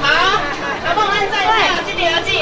好老板们再见了今年要记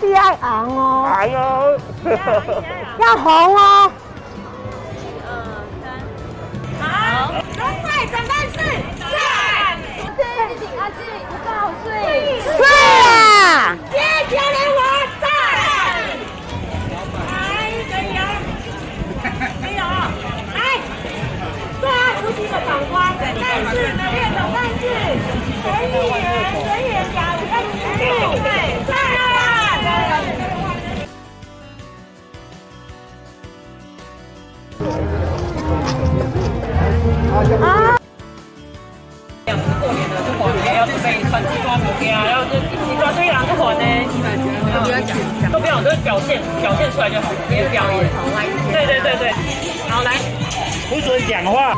这个阿弟爱红哦，要红哦。好，龙泰长办事，赞。谢谢阿志，不告睡。睡啊，谢谢连我赞。来，可以啊，可以啊，来，对啊，无敌的长官，但是两次过年的就还给，要准备穿西装明天啊，要是西装对两个还呢，都不要，都是表现表现出来就好，别表演。对对对对，好来，不准讲话。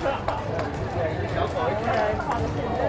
โอเคควา